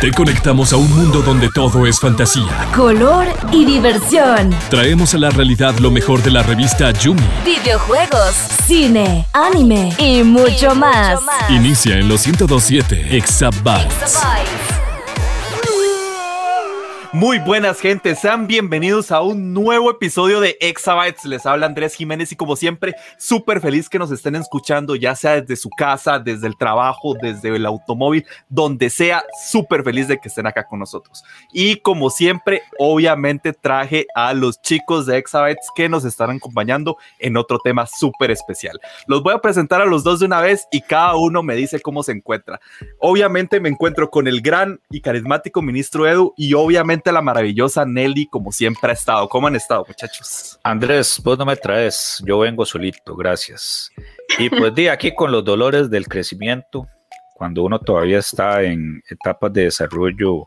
Te conectamos a un mundo donde todo es fantasía, color y diversión. Traemos a la realidad lo mejor de la revista Yumi. Videojuegos, cine, anime y mucho, más. Inicia en los 1027 Exabytes. Muy buenas gente, sean bienvenidos a un nuevo episodio de Exabytes. Les habla Andrés Jiménez y como siempre, súper feliz que nos estén escuchando, ya sea desde su casa, desde el trabajo, desde el automóvil, donde sea, súper feliz de que estén acá con nosotros. Y como siempre, obviamente traje a los chicos de Exabytes que nos estarán acompañando en otro tema súper especial. Los voy a presentar a los dos de una vez y cada uno me dice cómo se encuentra. Obviamente me encuentro con el gran y carismático ministro Edu y obviamente la maravillosa Nelly, como siempre ha estado. ¿Cómo han estado, muchachos? Andrés, vos no me traes, yo vengo solito, gracias. Y pues di aquí con los dolores del crecimiento, cuando uno todavía está en etapas de desarrollo,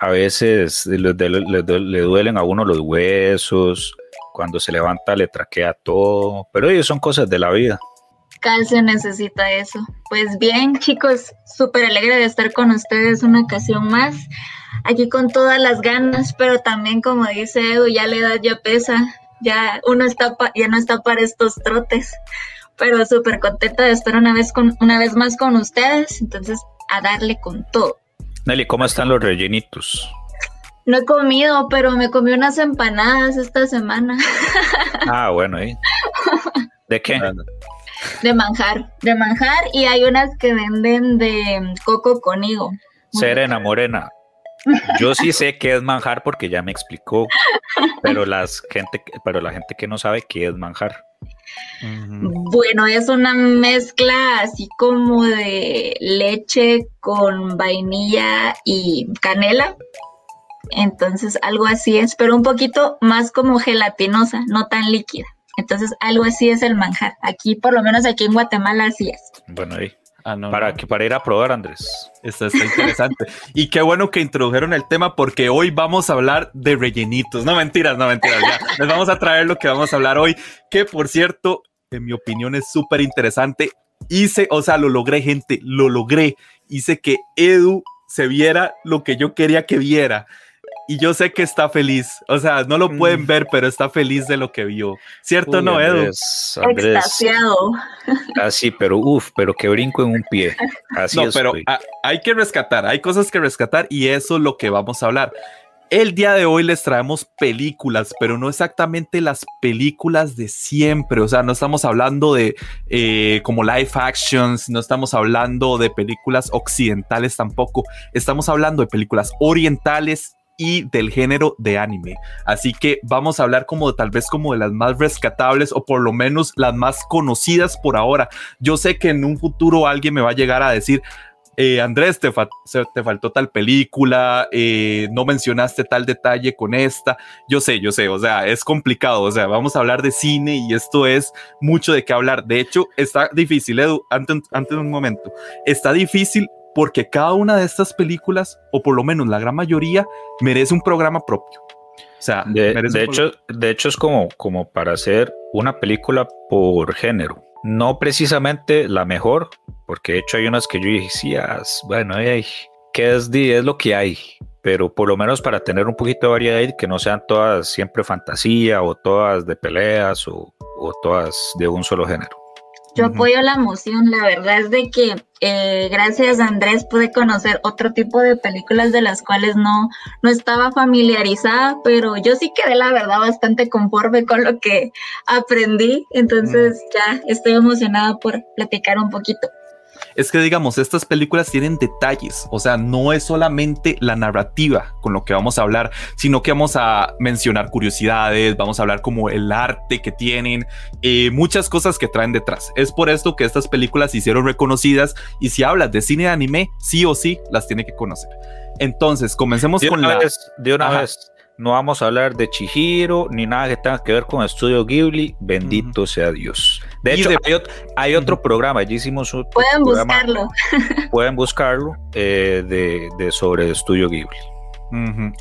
a veces le, duelen a uno los huesos, cuando se levanta le traquea todo, pero ellos son cosas de la vida. Se necesita eso. Pues bien, chicos, súper alegre de estar con ustedes una ocasión más aquí con todas las ganas, pero también como dice Edu, ya la edad ya pesa, ya uno está ya no está para estos trotes, pero súper contenta de estar una vez con una vez más con ustedes, entonces a darle con todo. Nelly, ¿cómo están los rellenitos? No he comido, pero me comí unas empanadas esta semana. Ah, bueno, ¿eh? ¿De qué? De manjar, de manjar y hay unas que venden de coco con higo. Serena, morena, yo sí sé qué es manjar porque ya me explicó, pero, las gente, pero la gente que no sabe qué es manjar. Bueno, es una mezcla así como de leche con vainilla y canela. Entonces, algo así es, pero un poquito más como gelatinosa, no tan líquida. Entonces, algo así es el manjar. Aquí, por lo menos aquí en Guatemala, así es. Bueno, ahí. Ah, para, que, para ir a probar, Andrés. Esto está interesante. y qué bueno que introdujeron el tema porque hoy vamos a hablar de rellenitos. No mentiras, no mentiras. Ya. Les vamos a traer lo que vamos a hablar hoy, que por cierto, en mi opinión es súper interesante. Hice, o sea, lo logré, gente, lo logré. Hice que Edu se viera lo que yo quería que viera y yo sé que está feliz. O sea, no lo pueden mm. ver, pero está feliz de lo que vio. ¿Cierto, no, Edu? Extasiado. Así, pero uff, pero que brinco en un pie. Así no, pero hay que rescatar, hay cosas que rescatar y eso es lo que vamos a hablar. El día de hoy les traemos películas, pero no exactamente las películas de siempre. O sea, no estamos hablando de eh, como live actions, no estamos hablando de películas occidentales tampoco. Estamos hablando de películas orientales y del género de anime. Así que vamos a hablar como tal vez como de las más rescatables o por lo menos las más conocidas por ahora. Yo sé que en un futuro alguien me va a llegar a decir, eh, Andrés, te, te, faltó tal película, eh, no mencionaste tal detalle con esta. Yo sé, yo sé, o sea, es complicado, o sea, vamos a hablar de cine y esto es mucho de qué hablar. De hecho, está difícil, Edu, antes de un momento, está difícil porque cada una de estas películas, o por lo menos la gran mayoría, merece un programa propio. O sea, de, hecho, de hecho es como, como para hacer una película por género. No precisamente la mejor, porque de hecho hay unas que yo decía, bueno, ay, ¿qué es, es lo que hay? Pero por lo menos para tener un poquito de variedad, que no sean todas siempre fantasía o todas de peleas o, o todas de un solo género. Yo apoyo la moción, la verdad es de que eh, gracias a Andrés pude conocer otro tipo de películas de las cuales no, no estaba familiarizada, pero yo sí quedé la verdad bastante conforme con lo que aprendí, entonces ya estoy emocionada por platicar un poquito es que digamos, estas películas tienen detalles, o sea, no es solamente la narrativa con lo que vamos a hablar, sino que vamos a mencionar curiosidades, vamos a hablar como el arte que tienen, eh, muchas cosas que traen detrás. Es por esto que estas películas se hicieron reconocidas y si hablas de cine de anime, sí o sí las tiene que conocer. Entonces, comencemos con la... de una vez no vamos a hablar de Chihiro ni nada que tenga que ver con Estudio Ghibli. Bendito sea Dios. De hecho, hay, otro programa, allí hicimos un Pueden buscarlo. Pueden buscarlo eh, de, sobre Estudio Ghibli.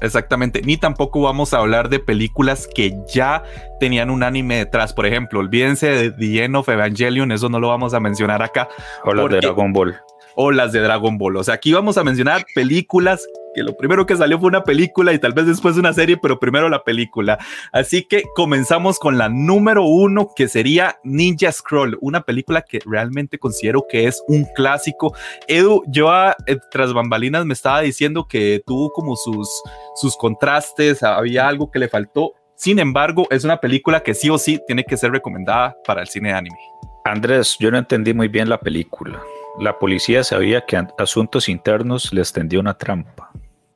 exactamente, ni tampoco vamos a hablar de películas que ya tenían un anime detrás. Por ejemplo, olvídense de The End of Evangelion, eso no lo vamos a mencionar acá. O de Dragon Ball. O las de Dragon Ball. O sea, aquí vamos a mencionar películas que lo primero que salió fue una película y tal vez después una serie, pero primero la película. Así que comenzamos con la número uno, que sería Ninja Scroll, una película que realmente considero que es un clásico. Edu, yo eh, tras bambalinas me estaba diciendo que tuvo como sus, sus contrastes, había algo que le faltó. Sin embargo, es una película que sí o sí tiene que ser recomendada para el cine de anime. Andrés, yo no entendí muy bien la película. La policía sabía que Asuntos Internos les tendió una trampa.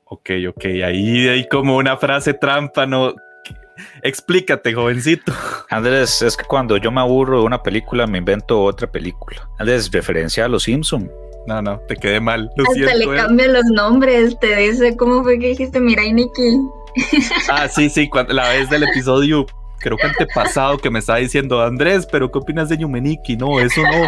Ok, ok, ahí hay como una frase trampa, ¿no? Explícate, jovencito. Andrés, es que cuando yo me aburro de una película, me invento otra película. Andrés, referencia a Los Simpson. No, no, te quedé mal. Hasta le eh. cambia los nombres, te dice, ¿cómo fue que dijiste Mirai Nikki? Ah, sí, sí, la vez del episodio creo que antepasado que me estaba diciendo Andrés, pero ¿qué opinas de Yumeniki? No, eso no.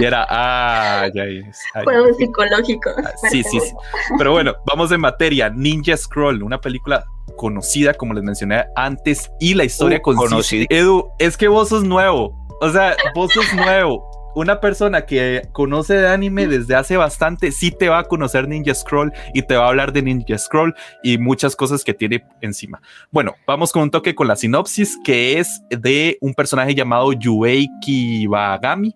Y era, ah, ya es. Juegos psicológicos. Ah, sí, sí, sí. Pero bueno, vamos en materia. Ninja Scroll, una película conocida, como les mencioné antes, y la historia uh, consiste. Edu, es que vos sos nuevo. O sea, vos sos nuevo una persona que conoce de anime desde hace bastante, sí te va a conocer Ninja Scroll y te va a hablar de Ninja Scroll y muchas cosas que tiene encima. Bueno, vamos con un toque con la sinopsis, que es de un personaje llamado Yueiki Bagami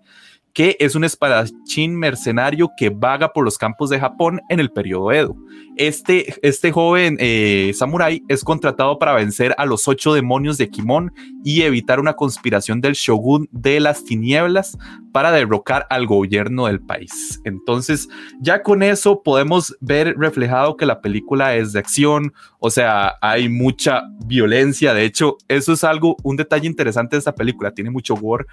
que es un espadachín mercenario que vaga por los campos de Japón en el periodo Edo. Este, este joven eh, samurái es contratado para vencer a los ocho demonios de Kimon y evitar una conspiración del shogun de las tinieblas para derrocar al gobierno del país. Entonces, ya con eso podemos ver reflejado que la película es de acción, o sea, hay mucha violencia. De hecho, eso es algo, un detalle interesante de esta película. Tiene mucho gore,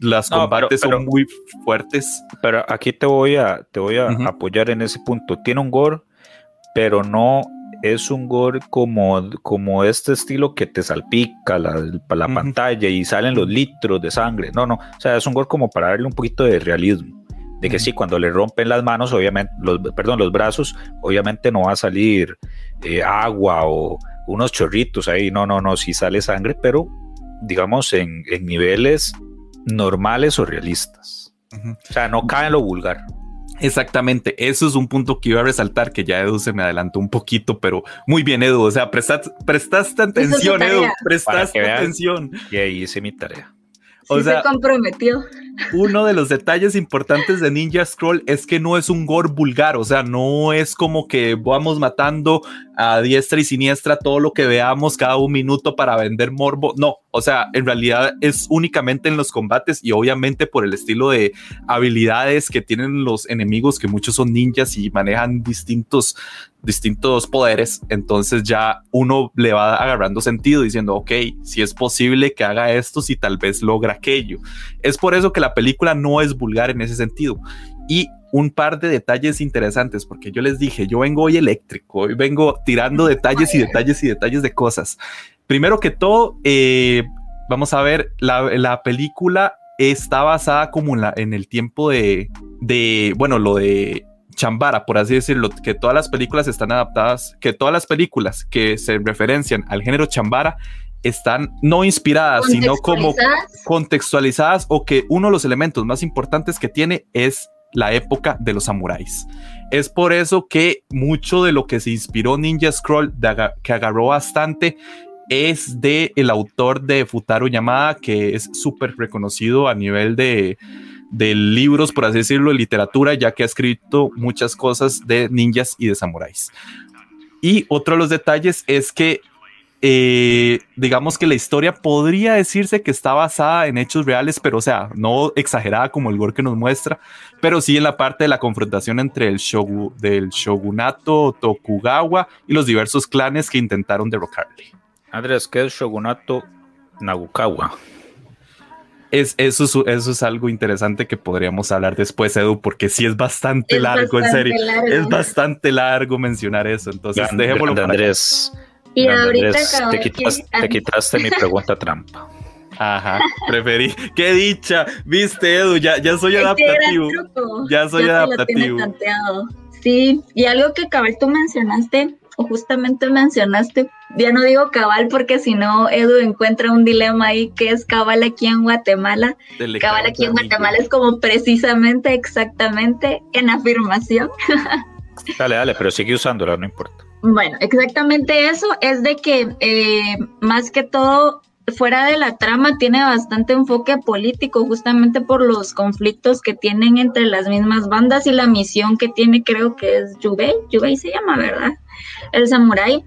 las combates son muy fuertes. Pero aquí te voy a, te voy a apoyar en ese punto. Tiene un gore, pero no es un gore como, como este estilo que te salpica la, la pantalla y salen los litros de sangre. No, no. O sea, es un gore como para darle un poquito de realismo. De que sí, cuando le rompen las manos, obviamente, los, perdón, los brazos, obviamente no va a salir eh, agua o unos chorritos ahí. No, no, no, sí sale sangre, pero digamos en, en niveles normales o realistas. O sea, no cae en lo vulgar. Exactamente, eso es un punto que iba a resaltar, que ya Edu se me adelantó un poquito, pero muy bien, Edu, o sea, prestaste atención, Edu, prestaste atención. Y ahí hice mi tarea. O sea, se comprometió. Uno de los detalles importantes de Ninja Scroll es que no es un gore vulgar, o sea, no es como que vamos matando a diestra y siniestra todo lo que veamos cada un minuto para vender morbo. No, o sea, en realidad es únicamente en los combates y obviamente por el estilo de habilidades que tienen los enemigos, que muchos son ninjas y manejan distintos distintos poderes, entonces ya uno le va agarrando sentido diciendo, ok, si es posible que haga esto, si tal vez logra aquello. Es por eso que la película no es vulgar en ese sentido. Y un par de detalles interesantes, porque yo les dije, yo vengo hoy eléctrico, hoy vengo tirando detalles y detalles y detalles de cosas. Primero que todo, eh, vamos a ver, la, película está basada como en, el tiempo de, de, bueno, lo de Chambara, por así decirlo, que todas las películas están adaptadas, que todas las películas que se referencian al género Chambara están no inspiradas, sino como contextualizadas o que uno de los elementos más importantes que tiene es la época de los samuráis. Es por eso que mucho de lo que se inspiró Ninja Scroll, que agarró bastante, es de el autor de Futaro Yamada, que es súper reconocido a nivel de, de libros, por así decirlo, de literatura, ya que ha escrito muchas cosas de ninjas y de samuráis. Y otro de los detalles es que eh, digamos que la historia podría decirse que está basada en hechos reales, pero o sea, no exagerada como el gore que nos muestra, pero sí en la parte de la confrontación entre el shogu, del shogunato Tokugawa y los diversos clanes que intentaron derrocarle. Andrés, ¿qué es shogunato Nagukawa? Es, eso, eso es algo interesante que podríamos hablar después, Edu, porque sí es bastante largo, en serio. Es bastante largo mencionar eso. Entonces, dejémoslo. Andrés, y ahorita te, quitaste mi pregunta trampa. Ajá, preferí. ¡Qué dicha! Viste, Edu, ya, ya soy adaptativo. Ya soy adaptativo. Sí, y algo que cabal tú mencionaste, o justamente mencionaste, ya no digo cabal porque si no Edu encuentra un dilema ahí que es cabal aquí en Guatemala. cabal aquí en Guatemala es como precisamente, exactamente en afirmación. dale, dale, pero sigue usándola, no importa. Bueno, exactamente eso es de que eh, más que todo fuera de la trama tiene bastante enfoque político justamente por los conflictos que tienen entre las mismas bandas y la misión que tiene creo que es Yubei, Yubei se llama, ¿verdad? El samurái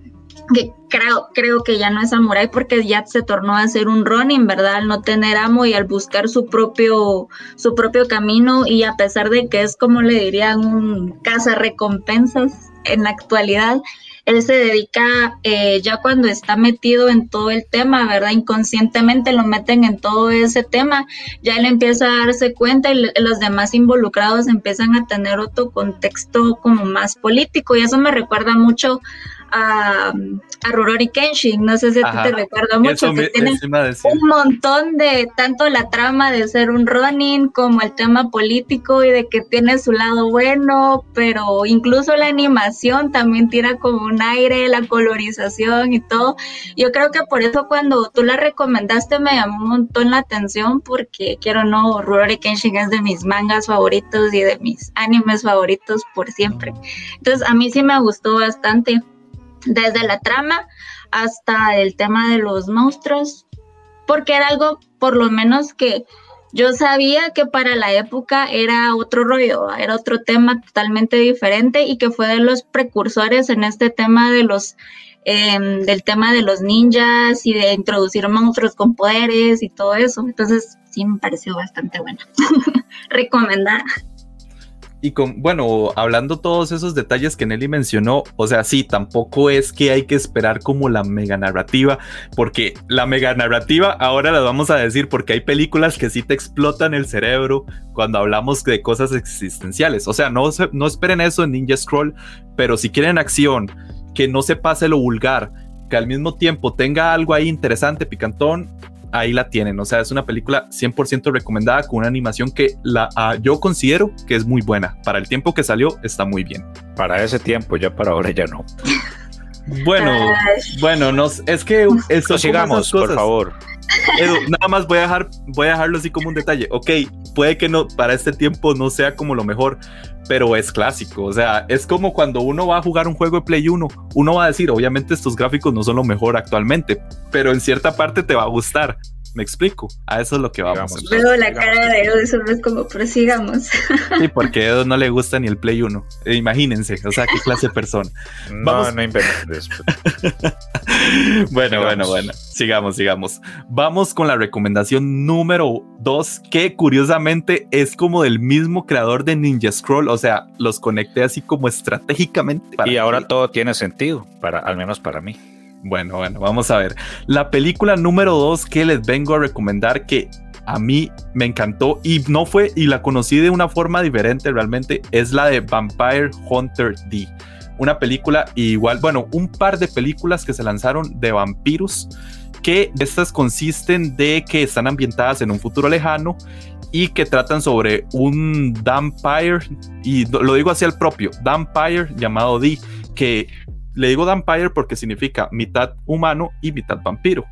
que creo, creo que ya no es samurái porque ya se tornó a ser un Ronin, ¿verdad? Al no tener amo y al buscar su propio, su propio camino y a pesar de que es como le dirían un caza recompensas en la actualidad, él se dedica eh, ya cuando está metido en todo el tema, ¿verdad? Inconscientemente lo meten en todo ese tema, ya él empieza a darse cuenta y los demás involucrados empiezan a tener otro contexto como más político y eso me recuerda mucho a, a Rurouni Kenshin, no sé si te recuerda mucho, que tiene un montón de, tanto la trama de ser un Ronin como el tema político y de que tiene su lado bueno, pero incluso la animación también tira como un aire, la colorización y todo. Yo creo que por eso cuando tú la recomendaste me llamó un montón la atención porque quiero no, Rurouni Kenshin es de mis mangas favoritos y de mis animes favoritos por siempre. Entonces a mí sí me gustó bastante desde la trama hasta el tema de los monstruos, porque era algo por lo menos que yo sabía que para la época era otro rollo, era otro tema totalmente diferente y que fue de los precursores en este tema de los em, del tema de los ninjas y de introducir monstruos con poderes y todo eso. Entonces sí me pareció bastante buena. Recomendada. Y con, bueno, hablando todos esos detalles que Nelly mencionó, o sea, sí, tampoco es que hay que esperar como la mega narrativa, porque la mega narrativa ahora la vamos a decir porque hay películas que sí te explotan el cerebro cuando hablamos de cosas existenciales. O sea, no, no esperen eso en Ninja Scroll, pero si quieren acción, que no se pase lo vulgar, que al mismo tiempo tenga algo ahí interesante, picantón, ahí la tienen. O sea, es una película 100% recomendada con una animación que la, ah, yo considero que es muy buena. Para el tiempo que salió, está muy bien. Para ese tiempo, ya para ahora ya no. Bueno, bueno, nos, es que eso sigamos, por favor. Nada más voy a dejar, voy a dejarlo así como un detalle. Ok, puede que no para este tiempo no sea como lo mejor, pero es clásico. O sea, es como cuando uno va a jugar un juego de Play 1, uno va a decir, obviamente estos gráficos no son lo mejor actualmente, pero en cierta parte te va a gustar. Me explico, a eso es lo que vamos. Luego la cara de eso es como prosigamos. Sí, porque a no le gusta ni el Play 1. Eh, imagínense, o sea, qué clase de persona. No, no inventes. bueno, bueno, bueno. Sigamos, sigamos. Vamos con la recomendación número 2, que curiosamente es como del mismo creador de Ninja Scroll. O sea, los conecté así como estratégicamente. y ahora todo tiene sentido, para, al menos para mí. Bueno, bueno, vamos a ver. La película número dos que les vengo a recomendar que a mí me encantó y no fue, y la conocí de una forma diferente realmente, es la de Vampire Hunter D. Una película igual, bueno, un par de películas que se lanzaron de vampiros, que estas consisten de que están ambientadas en un futuro lejano y que tratan sobre un vampire, y lo digo así al propio, vampire llamado D, que le digo Vampire porque significa mitad humano y mitad vampiro.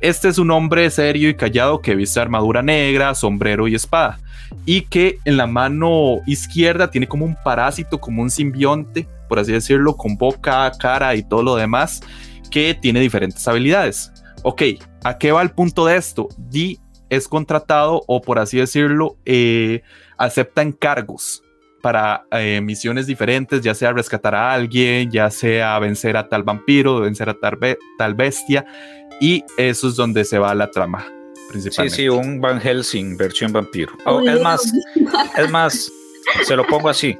Este es un hombre serio y callado que viste armadura negra, sombrero y espada. Y que en la mano izquierda tiene como un parásito, como un simbionte, por así decirlo, con boca, cara y todo lo demás, que tiene diferentes habilidades. Ok, ¿a qué va el punto de esto? Di es contratado o por así decirlo, eh, acepta encargos para eh, misiones diferentes, ya sea rescatar a alguien, ya sea vencer a tal vampiro, vencer a tal, tal bestia, y eso es donde se va la trama. Principalmente. Sí, sí, un Van Helsing versión vampiro. Oh, es más, es más, se lo pongo así.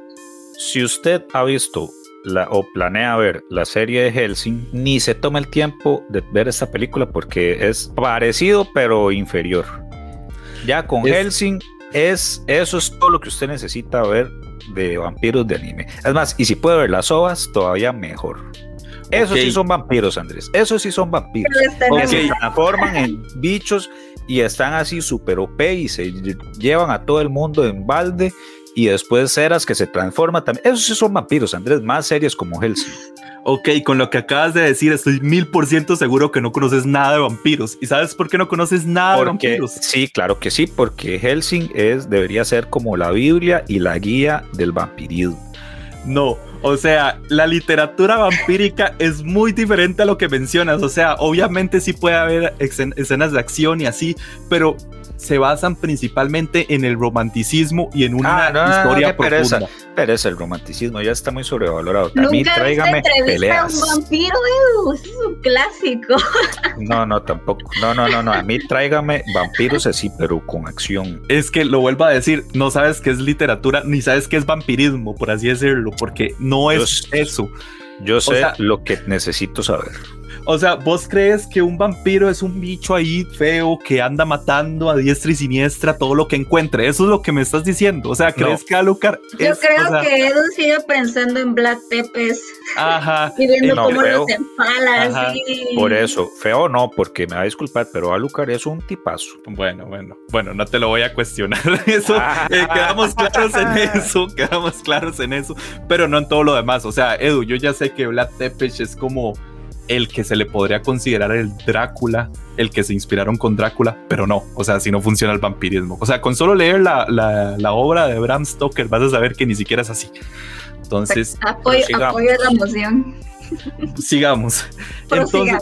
Si usted ha visto la, o planea ver la serie de Helsing, ni se toma el tiempo de ver esta película porque es parecido pero inferior. Ya con Helsing es eso es todo lo que usted necesita ver de vampiros de anime. Es más, y si puede ver las ovas, todavía mejor. Esos sí son vampiros, Andrés. Esos sí son vampiros. Porque se transforman en bichos y están así super OP y se llevan a todo el mundo en balde y después ceras que se transforman también. Esos sí son vampiros, Andrés, más series como Hellsing. Ok, con lo que acabas de decir, estoy mil por ciento seguro que no conoces nada de vampiros. ¿Y sabes por qué no conoces nada de vampiros? Sí, claro que sí, porque Helsing es, debería ser como la Biblia y la guía del vampirismo. No, o sea, la literatura vampírica es muy diferente a lo que mencionas. O sea, obviamente sí puede haber escenas de acción y así, pero se basan principalmente en el romanticismo y en una ah, historia profunda. Pero es el romanticismo, ya está muy sobrevalorado. A mí tráigame peleas. un vampiro, es un clásico. No, no, tampoco. No, no, no, no. A mí tráigame vampiros así, pero con acción. Es que lo vuelvo a decir, no sabes qué es literatura, ni sabes qué es vampirismo, por así decirlo, porque no es eso. Yo sé lo que necesito saber. O sea, ¿vos crees que un vampiro es un bicho ahí feo que anda matando a diestra y siniestra todo lo que encuentre? Eso es lo que me estás diciendo. O sea, ¿crees que Alucard Yo creo que Edu sigue pensando en Black Tepes. Ajá. y viendo cómo los empala Por eso, feo no, porque me va a disculpar, pero Alucard es un tipazo. Bueno, bueno, bueno, no te lo voy a cuestionar. Eso, eh, quedamos claros en eso, quedamos claros en eso, pero no en todo lo demás. O sea, Edu, yo ya sé que Black Tepes es como el que se le podría considerar el Drácula, el que se inspiraron con Drácula, pero no, o sea, si no funciona el vampirismo. O sea, con solo leer la, la, obra de Bram Stoker vas a saber que ni siquiera es así. Entonces, apoyo, apoyo la emoción. Sigamos. Entonces,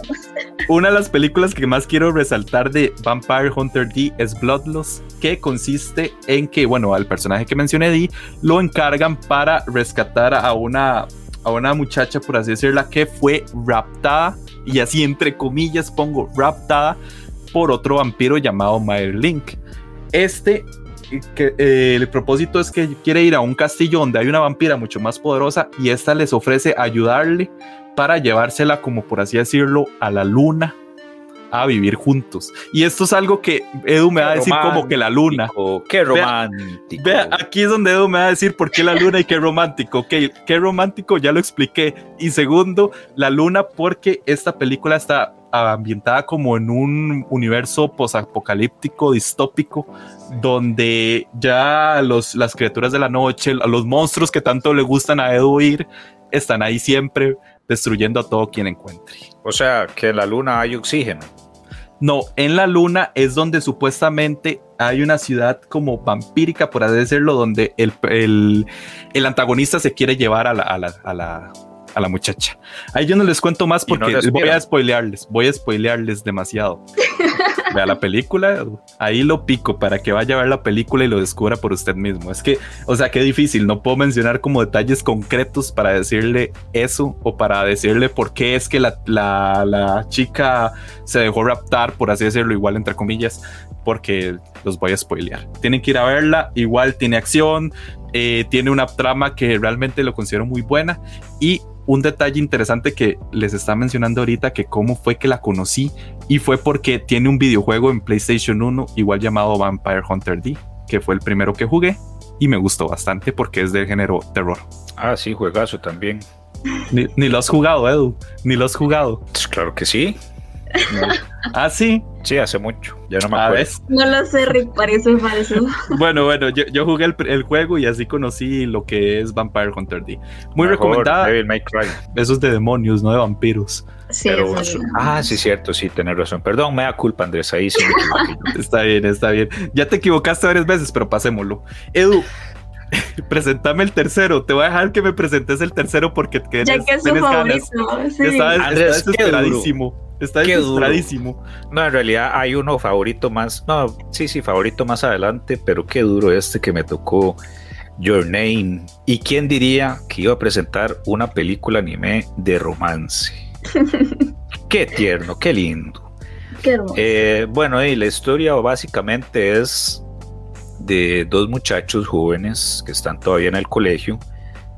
una de las películas que más quiero resaltar de Vampire Hunter D es Bloodless, que consiste en que, bueno, al personaje que mencioné D lo encargan para rescatar a una a una muchacha, por así decirla, que fue raptada, y así entre comillas pongo raptada, por otro vampiro llamado Link. Este, que, eh, el propósito es que quiere ir a un castillo donde hay una vampira mucho más poderosa y esta les ofrece ayudarle para llevársela, como por así decirlo, a la luna a vivir juntos. Y esto es algo que Edu me va a decir como que la luna. Qué romántico. Vea, aquí es donde Edu me va a decir por qué la luna y qué romántico. Ok, qué romántico, ya lo expliqué. Y segundo, la luna porque esta película está ambientada como en un universo posapocalíptico, distópico, donde ya los, las criaturas de la noche, los monstruos que tanto le gustan a Edu ir, están ahí siempre destruyendo a todo quien encuentre. O sea, que en la luna hay oxígeno. No, en la luna es donde supuestamente hay una ciudad como vampírica, por así decirlo, donde el, el, antagonista se quiere llevar a la, a la, a la, a la muchacha. Ahí yo no les cuento más porque voy a spoilearles, voy a spoilearles demasiado. Vea la película, ahí lo pico para que vaya a ver la película y lo descubra por usted mismo. Es que, o sea, qué difícil, no puedo mencionar como detalles concretos para decirle eso o para decirle por qué es que la, la, la chica se dejó raptar, por así decirlo, igual entre comillas, porque los voy a spoilear. Tienen que ir a verla, igual tiene acción, eh, tiene una trama que realmente lo considero muy buena y un detalle interesante que les está mencionando ahorita, que cómo fue que la conocí, y fue porque tiene un videojuego en PlayStation 1 igual llamado Vampire Hunter D, que fue el primero que jugué y me gustó bastante porque es del género terror. Ah, sí, juegazo también. Ni, ni lo has jugado, Edu, ni lo has jugado. Pues claro que sí. ah, sí. Sí, hace mucho. Ya no me acuerdo. No lo sé, Rick, parece falso. bueno, bueno, yo, jugué el, juego y así conocí lo que es Vampire Hunter D. Muy recomendada. Eso es de demonios, no de vampiros. Sí, ah, sí, cierto, sí, tener razón. Perdón, me da culpa, Andrés, ahí sí. está bien, está bien. Ya te equivocaste varias veces, pero pasémoslo. Edu, presentame el tercero. Te voy a dejar que me presentes el tercero porque que ya que es su favorito. Sí. Andrés, desesperadísimo. Está desesperadísimo. No, en realidad hay uno favorito más. No, sí, sí, favorito más adelante, pero qué duro este que me tocó. Your Name. ¿Y quién diría que iba a presentar una película anime de romance? qué tierno, qué lindo. Qué eh, bueno, y la historia básicamente es de dos muchachos jóvenes que están todavía en el colegio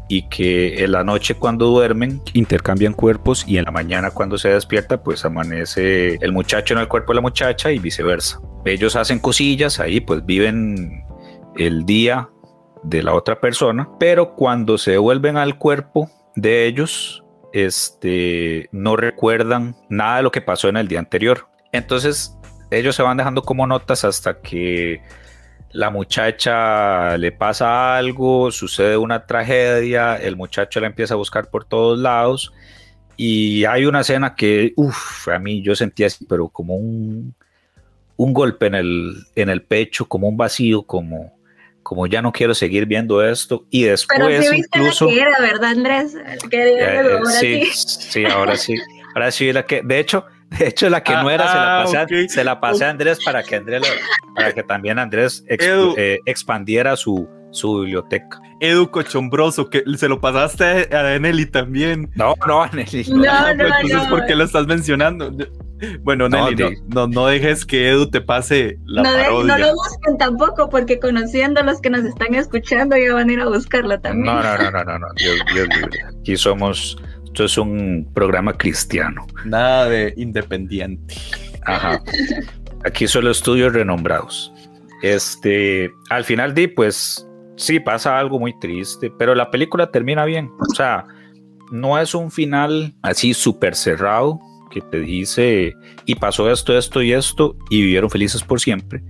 y que en la noche cuando duermen intercambian cuerpos y en la mañana cuando se despierta pues amanece el muchacho en el cuerpo de la muchacha y viceversa. Ellos hacen cosillas ahí pues viven el día de la otra persona, pero cuando se devuelven al cuerpo de ellos este no recuerdan nada de lo que pasó en el día anterior. Entonces ellos se van dejando como notas hasta que la muchacha le pasa algo, sucede una tragedia, el muchacho la empieza a buscar por todos lados Y hay una escena que, uff, a mí yo sentía así, pero como un, un golpe en el, en el pecho, como un vacío, como, como ya no quiero seguir viendo esto. Y después Pero sí viste incluso... La que era, ¿verdad, Andrés? Que eh, sí, sí, ahora sí. Ahora sí, la que, de hecho, de hecho, la que no era se la ah, pasé, se la pasé a Andrés para que Andrés para que también Andrés eh, expandiera su, su biblioteca. Edu Cochombroso, que se lo pasaste a Nelly también. No, no, a Nelly. No, no, no. Entonces, ¿por qué lo estás mencionando? Bueno, Nelly, no, no, dejes que Edu te pase la parodia. no lo busquen tampoco, porque conociendo a los que nos están escuchando, ya van a ir a buscarlo también. No, no, no, no, no, no. Dios, Dios libre. Aquí somos, esto es un programa cristiano. Nada de independiente. Ajá. Aquí solo estudios renombrados. Este, al final di, pues, sí pasa algo muy triste, pero la película termina bien. O sea, no es un final así súper cerrado que te dice y pasó esto, esto y esto y vivieron felices por siempre.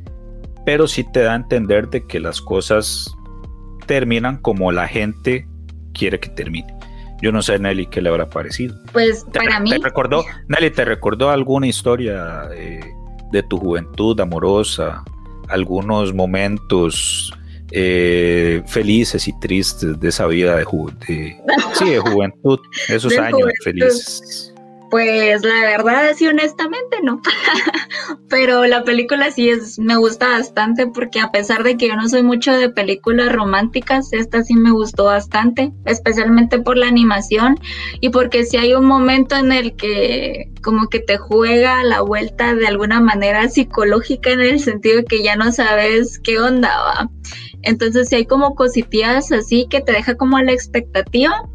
Pero sí te da a entender de que las cosas terminan como la gente quiere que termine. Yo no sé, Nelly, qué le habrá parecido. Pues para mí. ¿Te recordó, Nelly, te recordó alguna historia eh, de tu juventud amorosa? Algunos momentos eh, felices y tristes de esa vida de, sí, de juventud, esos años felices. Pues la verdad, sí, honestamente no. Pero la película sí es, me gusta bastante porque a pesar de que yo no soy mucho de películas románticas, esta sí me gustó bastante, especialmente por la animación y porque si hay un momento en el que como que te juega la vuelta de alguna manera psicológica en el sentido de que ya no sabes qué onda va. Entonces si hay como cositas así que te deja como la expectativa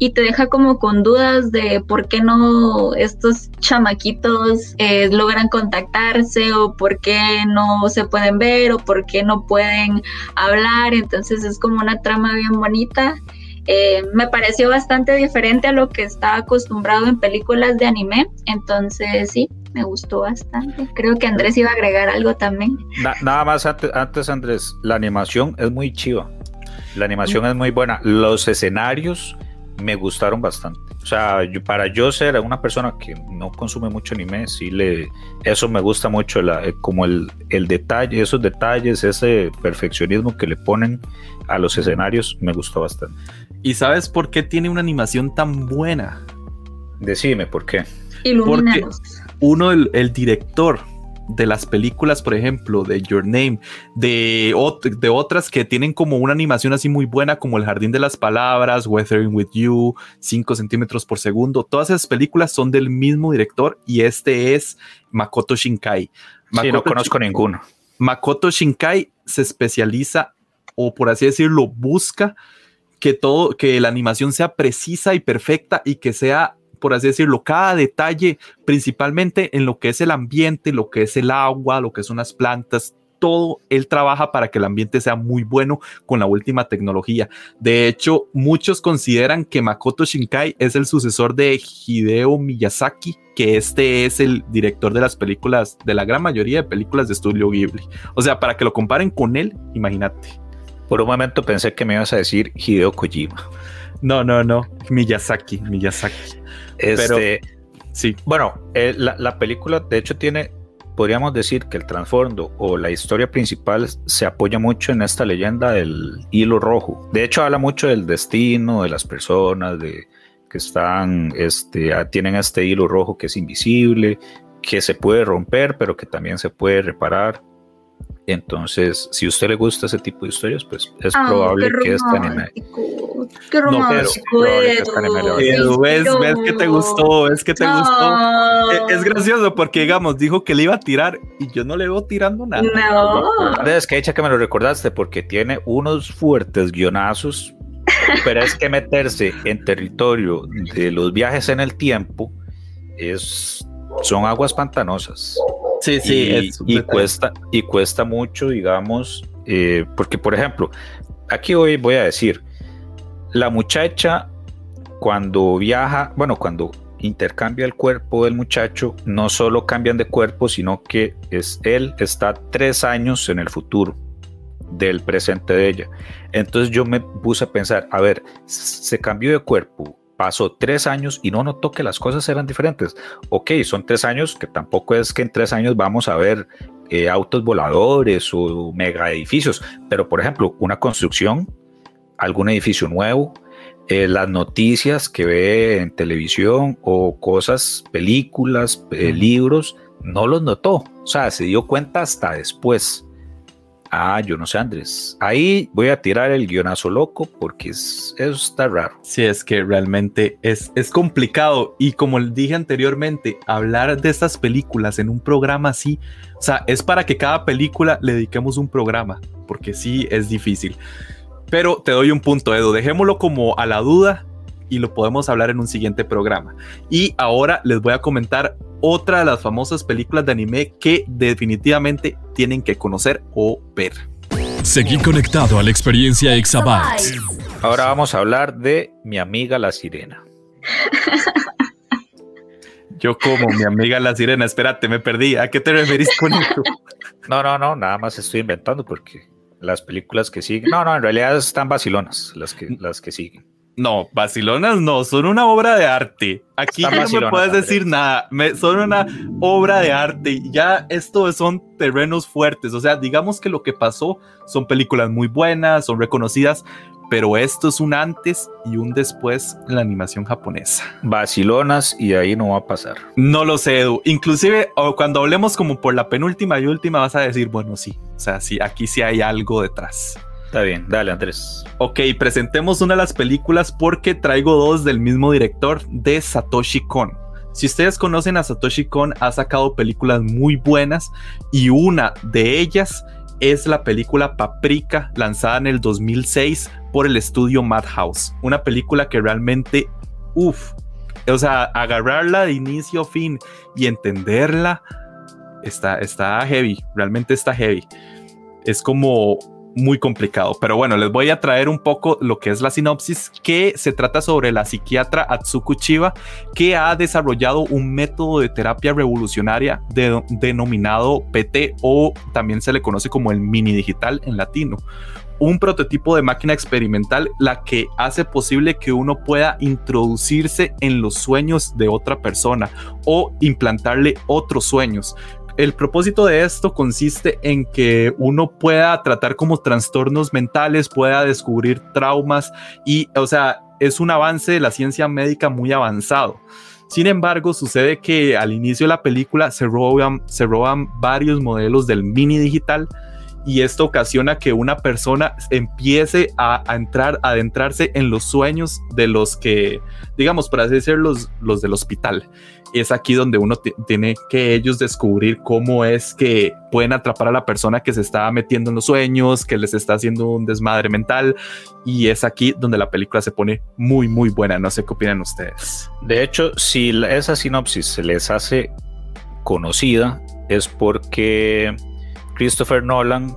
y te deja como con dudas de por qué no estos chamaquitos eh, logran contactarse o por qué no se pueden ver o por qué no pueden hablar. Entonces es como una trama bien bonita. Eh, me pareció bastante diferente a lo que estaba acostumbrado en películas de anime. Entonces sí, me gustó bastante. Creo que Andrés iba a agregar algo también. nada más antes, antes, Andrés, la animación es muy chiva. La animación es muy buena. Los escenarios me gustaron bastante. O sea, para yo ser una persona que no consume mucho anime, sí le, eso me gusta mucho, la, eh, como el, el detalle, esos detalles, ese perfeccionismo que le ponen a los escenarios, me gustó bastante. ¿Y sabes por qué tiene una animación tan buena? Decime por qué. Porque uno, el director de las películas, por ejemplo, de Your Name, de, de otras que tienen como una animación así muy buena, como El Jardín de las Palabras, Weathering with You, 5 centímetros por segundo. Todas esas películas son del mismo director y este es Makoto Shinkai. Makoto no conozco ninguno. Makoto Shinkai se especializa, o por así decirlo, busca que todo, que la animación sea precisa y perfecta y que sea por así decirlo, cada detalle, principalmente en lo que es el ambiente, lo que es el agua, lo que son las plantas, todo él trabaja para que el ambiente sea muy bueno con la última tecnología. De hecho, muchos consideran que Makoto Shinkai es el sucesor de Hideo Miyazaki, que este es el director de las películas, de la gran mayoría de películas de estudio Ghibli. O sea, para que lo comparen con él, imagínate. Por un momento pensé que me ibas a decir Hideo Kojima. No, no, no, Miyazaki, Miyazaki. Este, sí. Bueno, eh, la, película de hecho tiene, podríamos decir que el trasfondo o la historia principal se apoya mucho en esta leyenda del hilo rojo. De hecho habla mucho del destino de las personas, de que están, este, tienen este hilo rojo que es invisible, que se puede romper, pero que también se puede reparar. Entonces, si a usted le gusta ese tipo de historias, pues es probable que este anime. Qué romántico. No, ves, ves que te gustó, ves que te gustó. E, es, gracioso porque, digamos, dijo que le iba a tirar y yo no le veo tirando nada. No. Es que hecha que me lo recordaste porque tiene unos fuertes guionazos, pero es que meterse en territorio de los viajes en el tiempo es, son aguas pantanosas. Sí, sí, y, cuesta, y cuesta mucho, digamos, eh, porque por ejemplo, aquí hoy voy a decir, la muchacha cuando viaja, bueno, cuando intercambia el cuerpo del muchacho, no solo cambian de cuerpo, sino que es él está tres años en el futuro del presente de ella. Entonces yo me puse a pensar, a ver, se cambió de cuerpo, pasó tres años y no notó que las cosas eran diferentes. Ok, son tres años, que tampoco es que en tres años vamos a ver eh, autos voladores o mega edificios, pero por ejemplo, una construcción, algún edificio nuevo, eh, las noticias que ve en televisión o cosas, películas, eh, libros, no los notó. O sea, se dio cuenta hasta después. Ah, yo no sé, Andrés. Ahí voy a tirar el guionazo loco porque es, eso está raro. Sí, es que realmente es, es complicado. Y como dije anteriormente, hablar de estas películas en un programa así, o sea, es para que cada película le dediquemos un programa, porque sí es difícil. Pero te doy un punto, Edu. Dejémoslo como a la duda y lo podemos hablar en un siguiente programa. Y ahora les voy a comentar otra de las famosas películas de anime que definitivamente tienen que conocer o ver. Seguí conectado a la experiencia Exabytes. Ahora vamos a hablar de mi amiga la sirena. Yo como mi amiga la sirena, espérate, me perdí. ¿A qué te referís con esto? No, no, no, nada más estoy inventando porque las películas que siguen. No, no, en realidad están vacilonas las que, las que siguen. No, vacilonas no, son una obra de arte. Aquí no me puedes decir nada, son una obra de arte. Ya esto son terrenos fuertes, o sea, digamos que lo que pasó son películas muy buenas, son reconocidas, pero esto es un antes y un después en la animación japonesa. Vacilonas y ahí no va a pasar. No lo sé, Edu. Inclusive cuando hablemos como por la penúltima y última vas a decir, bueno, sí, o sea, sí, aquí sí hay algo detrás. Está bien, dale Andrés. Ok, presentemos una de las películas porque traigo dos del mismo director de Satoshi Kon. Si ustedes conocen a Satoshi Kon, ha sacado películas muy buenas y una de ellas es la película Paprika, lanzada en el 2006 por el estudio Madhouse. Una película que realmente, uff, o sea, agarrarla de inicio a fin y entenderla está, está heavy, realmente está heavy. Es como muy complicado. Pero bueno, les voy a traer un poco lo que es la sinopsis, que se trata sobre la psiquiatra Atsuku Chiba, que ha desarrollado un método de terapia revolucionaria denominado PT o también se le conoce como el mini digital en latino. Un prototipo de máquina experimental la que hace posible que uno pueda introducirse en los sueños de otra persona o implantarle otros sueños el propósito de esto consiste en que uno pueda tratar como trastornos mentales, pueda descubrir traumas y, o sea, es un avance de la ciencia médica muy avanzado. Sin embargo, sucede que al inicio de la película se roban, se roban varios modelos del mini digital y esto ocasiona que una persona empiece a, entrar, a adentrarse en los sueños de los que, digamos, por así decirlo, los, los del hospital. Es aquí donde uno tiene que ellos descubrir cómo es que pueden atrapar a la persona que se está metiendo en los sueños, que les está haciendo un desmadre mental. Y es aquí donde la película se pone muy, muy buena. No sé qué opinan ustedes. De hecho, si esa sinopsis se les hace conocida, es porque Christopher Nolan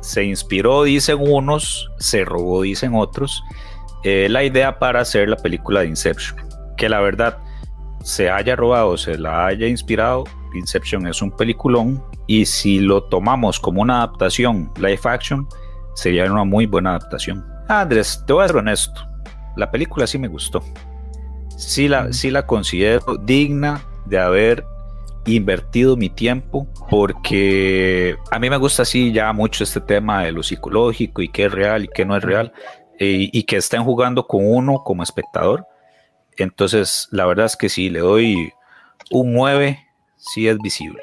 se inspiró, dicen unos, se robó, dicen otros, eh, la idea para hacer la película de Inception. Que la verdad se haya robado, se la haya inspirado, Inception es un peliculón y si lo tomamos como una adaptación live action, sería una muy buena adaptación. Andrés, te voy a ser honesto, la película sí me gustó. Sí la, sí la considero digna de haber invertido mi tiempo porque a mí me gusta así ya mucho este tema de lo psicológico y qué es real y qué no es real eh, y que estén jugando con uno como espectador. Entonces, la verdad es que sí, le doy un 9, sí es visible.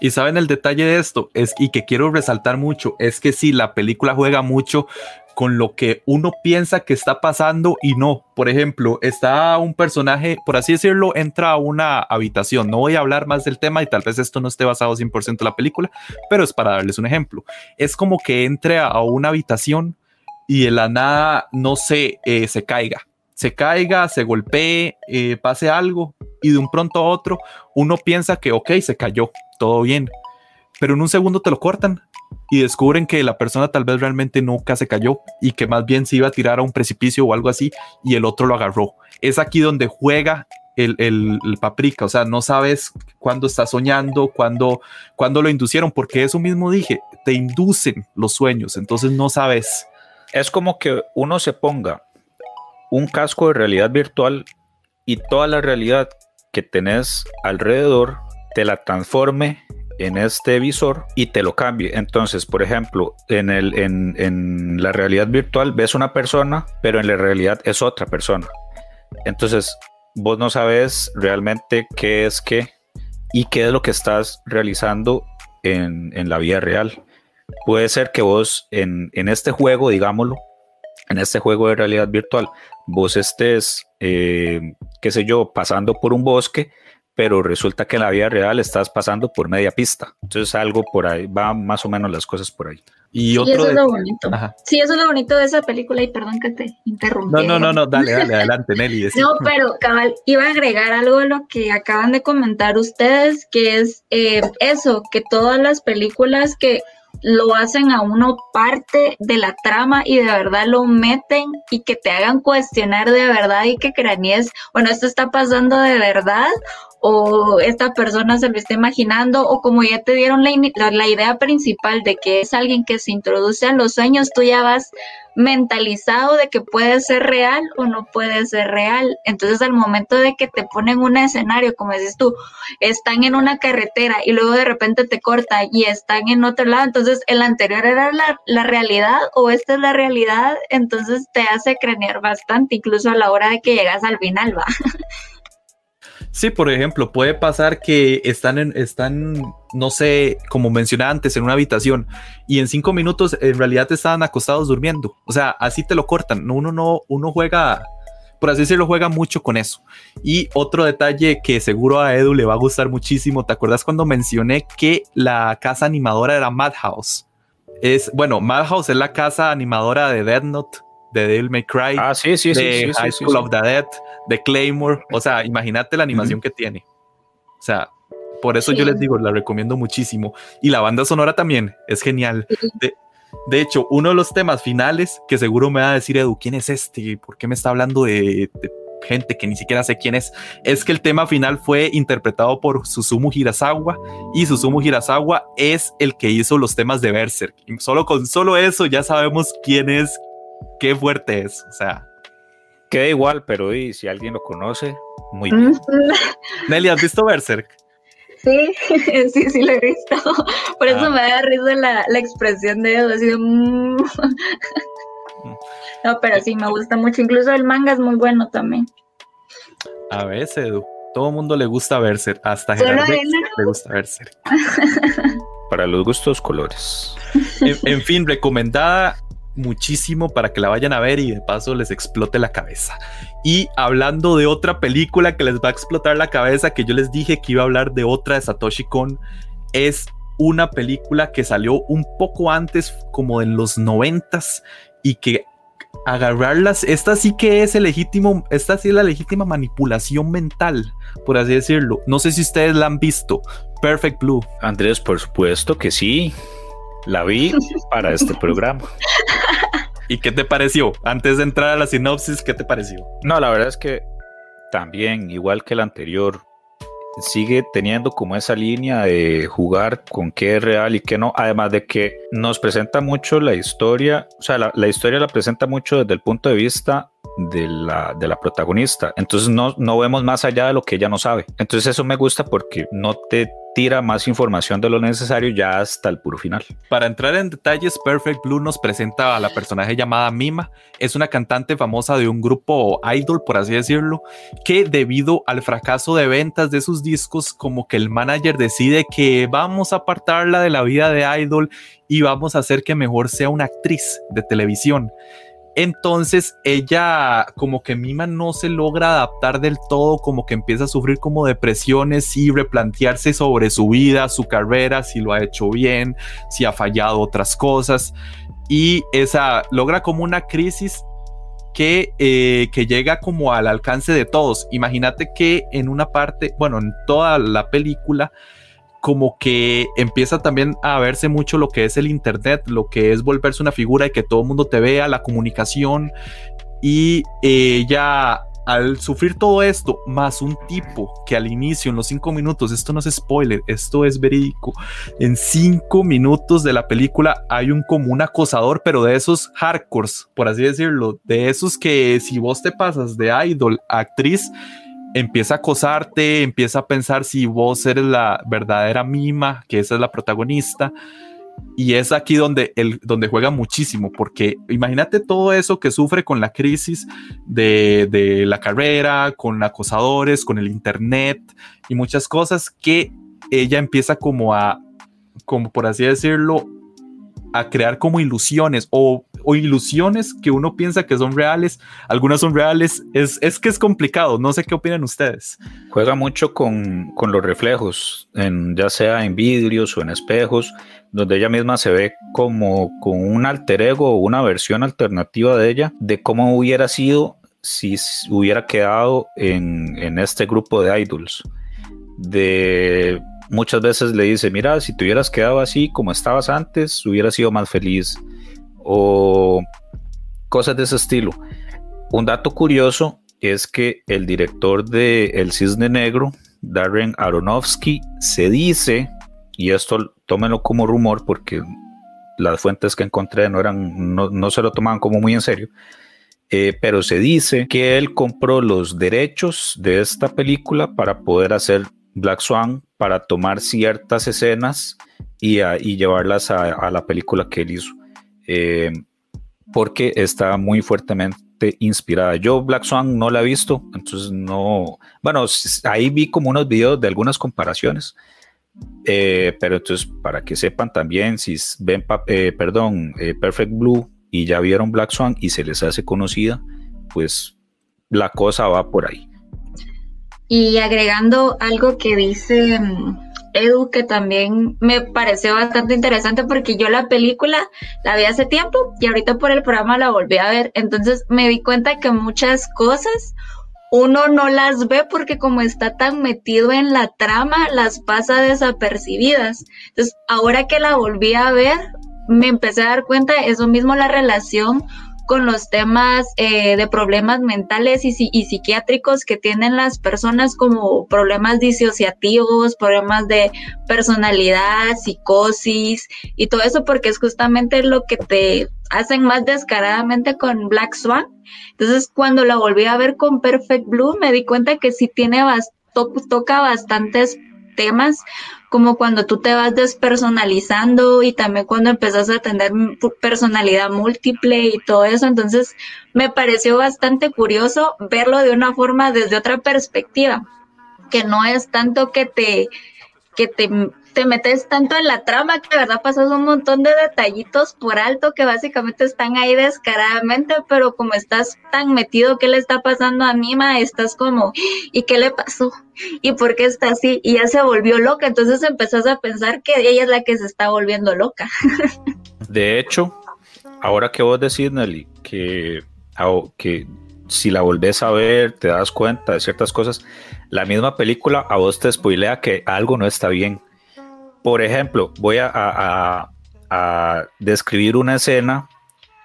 Y saben el detalle de esto es y que quiero resaltar mucho es que sí la película juega mucho con lo que uno piensa que está pasando y no. Por ejemplo, está un personaje, por así decirlo, entra a una habitación. No voy a hablar más del tema y tal vez esto no esté basado 100% en la película, pero es para darles un ejemplo. Es como que entre a una habitación y de la nada, no sé, eh, se caiga. Se caiga, se golpee, eh, pase algo y de un pronto a otro uno piensa que, ok, se cayó, todo bien. Pero en un segundo te lo cortan y descubren que la persona tal vez realmente nunca se cayó y que más bien se iba a tirar a un precipicio o algo así y el otro lo agarró. Es aquí donde juega el, el, paprika, o sea, no sabes cuándo está soñando, cuándo, cuándo lo inducieron, porque eso mismo dije, te inducen los sueños, entonces no sabes. Es como que uno se ponga un casco de realidad virtual y toda la realidad que tenés alrededor te la transforme en este visor y te lo cambie. Entonces, por ejemplo, en, el, en, en la realidad virtual ves una persona, pero en la realidad es otra persona. Entonces, vos no sabes realmente qué es qué y qué es lo que estás realizando en, en la vida real. Puede ser que vos en, en, este juego, digámoslo, en este juego de realidad virtual, vos estés, eh, qué sé yo, pasando por un bosque pero resulta que en la vida real estás pasando por media pista. Entonces algo por ahí, va más o menos las cosas por ahí. Y, otro eso es lo bonito. Sí, eso es lo bonito de esa película y perdón que te interrumpí. No, no, no, no, dale, dale, adelante, Nelly. no, pero cabal, iba a agregar algo a lo que acaban de comentar ustedes, que es eh, eso, que todas las películas que lo hacen a uno parte de la trama y de verdad lo meten y que te hagan cuestionar de verdad y que cranees, bueno, esto está pasando de verdad o esta persona se lo está imaginando o como ya te dieron la, la, idea principal de que es alguien que se introduce a los sueños, tú ya vas mentalizado de que puede ser real o no puede ser real. Entonces al momento de que te ponen un escenario, como dices tú, están en una carretera y luego de repente te corta y están en otro lado, entonces el anterior era la, la realidad o esta es la realidad, entonces te hace cranear bastante, incluso a la hora de que llegas al final, va. Sí, por ejemplo, puede pasar que están en, están, no sé, como mencioné antes, en una habitación y en cinco minutos en realidad estaban acostados durmiendo. O sea, así te lo cortan. Uno no, uno juega, por así decirlo, juega mucho con eso. Y otro detalle que seguro a Edu le va a gustar muchísimo. ¿Te acuerdas cuando mencioné que la casa animadora era Madhouse? Es, bueno, Madhouse es la casa animadora de Dead Note de Devil May Cry, ah, sí, sí, de High School of the Dead, de Claymore. O sea, imagínate la animación que tiene. O sea, por eso yo les digo, la recomiendo muchísimo. Y la banda sonora también es genial. De, de, hecho, uno de los temas finales que seguro me va a decir Edu, ¿quién es este? ¿Por qué me está hablando de, de gente que ni siquiera sé quién es? Es que el tema final fue interpretado por Susumu Hirasawa y Susumu Hirasawa es el que hizo los temas de Berserk. Solo con solo eso ya sabemos quién es, qué fuerte es. O sea. Queda igual, pero y, si alguien lo conoce, muy bien. Nelly, ¿has visto Berserk? Sí, sí, sí lo he visto. Por eso ah. me da risa la, la expresión de eso. Así mm. Mm. No, pero sí, me gusta mucho. Incluso el manga es muy bueno también. A veces, Edu. Todo el mundo le gusta Berserk. Hasta Gerard le gusta Berserk. Para los gustos, colores. en fin, recomendada muchísimo para que la vayan a ver y de paso les explote la cabeza. Y hablando de otra película que les va a explotar la cabeza, que yo les dije que iba a hablar de otra de Satoshi Kon, es una película que salió un poco antes, como en los noventas, y que agarrarlas, esta sí que es el legítimo, esta sí es la legítima manipulación mental, por así decirlo. No sé si ustedes la han visto, Perfect Blue. Andrés, por supuesto que sí. La vi para este programa. ¿Y qué te pareció? Antes de entrar a la sinopsis, ¿qué te pareció? No, la verdad es que también, igual que el anterior, sigue teniendo como esa línea de jugar con qué es real y qué no, además de que nos presenta mucho la historia, o sea, la, historia la presenta mucho desde el punto de vista de la, de la protagonista, entonces no, no vemos más allá de lo que ella no sabe, entonces eso me gusta porque no te más información de lo necesario ya hasta el puro final. Para entrar en detalles, Perfect Blue nos presenta a la personaje llamada Mima. Es una cantante famosa de un grupo idol, por así decirlo, que debido al fracaso de ventas de sus discos, como que el manager decide que vamos a apartarla de la vida de idol y vamos a hacer que mejor sea una actriz de televisión. Entonces ella como que Mima no se logra adaptar del todo, como que empieza a sufrir como depresiones y replantearse sobre su vida, su carrera, si lo ha hecho bien, si ha fallado otras cosas. Y esa logra como una crisis que, eh, que llega como al alcance de todos. Imagínate que en una parte, bueno, en toda la película, como que empieza también a verse mucho lo que es el Internet, lo que es volverse una figura y que todo el mundo te vea, la comunicación. Y ella, al sufrir todo esto, más un tipo que al inicio, en los cinco minutos, esto no es spoiler, esto es verídico, en cinco minutos de la película hay un como acosador, pero de esos hardcores, por así decirlo, de esos que si vos te pasas de idol a actriz, empieza a acosarte, empieza a pensar si vos eres la verdadera Mima, que esa es la protagonista. Y es aquí donde, el, donde juega muchísimo, porque imagínate todo eso que sufre con la crisis de, de la carrera, con acosadores, con el internet y muchas cosas que ella empieza como a, como por así decirlo, a crear como ilusiones o, ilusiones que uno piensa que son reales, algunas son reales, es, es que es complicado, no sé qué opinan ustedes. Juega mucho con, con, los reflejos, en, ya sea en vidrios o en espejos, donde ella misma se ve como con un alter ego o una versión alternativa de ella, de cómo hubiera sido si hubiera quedado en, en este grupo de idols. De muchas veces le dice, mira, si te hubieras quedado así como estabas antes, hubieras sido más feliz. O cosas de ese estilo. Un dato curioso es que el director de El Cisne Negro, Darren Aronofsky, se dice, y esto tómenlo como rumor porque las fuentes que encontré no, eran, no, se lo tomaban como muy en serio, eh, pero se dice que él compró los derechos de esta película para poder hacer Black Swan para tomar ciertas escenas y, llevarlas a, la película que él hizo. Eh, porque está muy fuertemente inspirada. Yo Black Swan no la he visto, entonces no, bueno, ahí vi como unos videos de algunas comparaciones, eh, pero entonces para que sepan también, si ven, eh, perdón, Perfect Blue y ya vieron Black Swan y se les hace conocida, pues la cosa va por ahí. Y agregando algo que dice mm, Edu, que también me pareció bastante interesante porque yo la película la vi hace tiempo y ahorita por el programa la volví a ver. Entonces me di cuenta que muchas cosas uno no las ve porque como está tan metido en la trama, las pasa desapercibidas. Entonces ahora que la volví a ver, me empecé a dar cuenta de eso mismo, la relación con los temas eh, de problemas mentales y, y, psiquiátricos que tienen las personas como problemas disociativos, problemas de personalidad, psicosis y todo eso porque es justamente lo que te hacen más descaradamente con Black Swan. Entonces cuando la volví a ver con Perfect Blue me di cuenta que sí tiene toca bastantes temas como cuando tú te vas despersonalizando y también cuando empezás a tener personalidad múltiple y todo eso. Entonces, me pareció bastante curioso verlo de una forma desde otra perspectiva, que no es tanto que te, que te te metes tanto en la trama que de verdad pasas un montón de detallitos por alto que básicamente están ahí descaradamente, pero como estás tan metido, ¿qué le está pasando a Mima? Estás como, ¿y qué le pasó? ¿Y por qué está así? Y ya se volvió loca, entonces empezás a pensar que ella es la que se está volviendo loca. De hecho, ahora que vos decís, Nelly, que, que si la volvés a ver, te das cuenta de ciertas cosas, la misma película a vos te spoilea que algo no está bien por ejemplo, voy a, describir una escena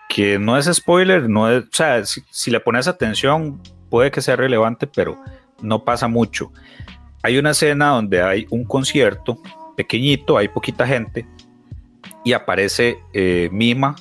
que no es spoiler, no es, o sea, si, le pones atención puede que sea relevante, pero no pasa mucho. Hay una escena donde hay un concierto pequeñito, hay poquita gente y aparece eh, Mima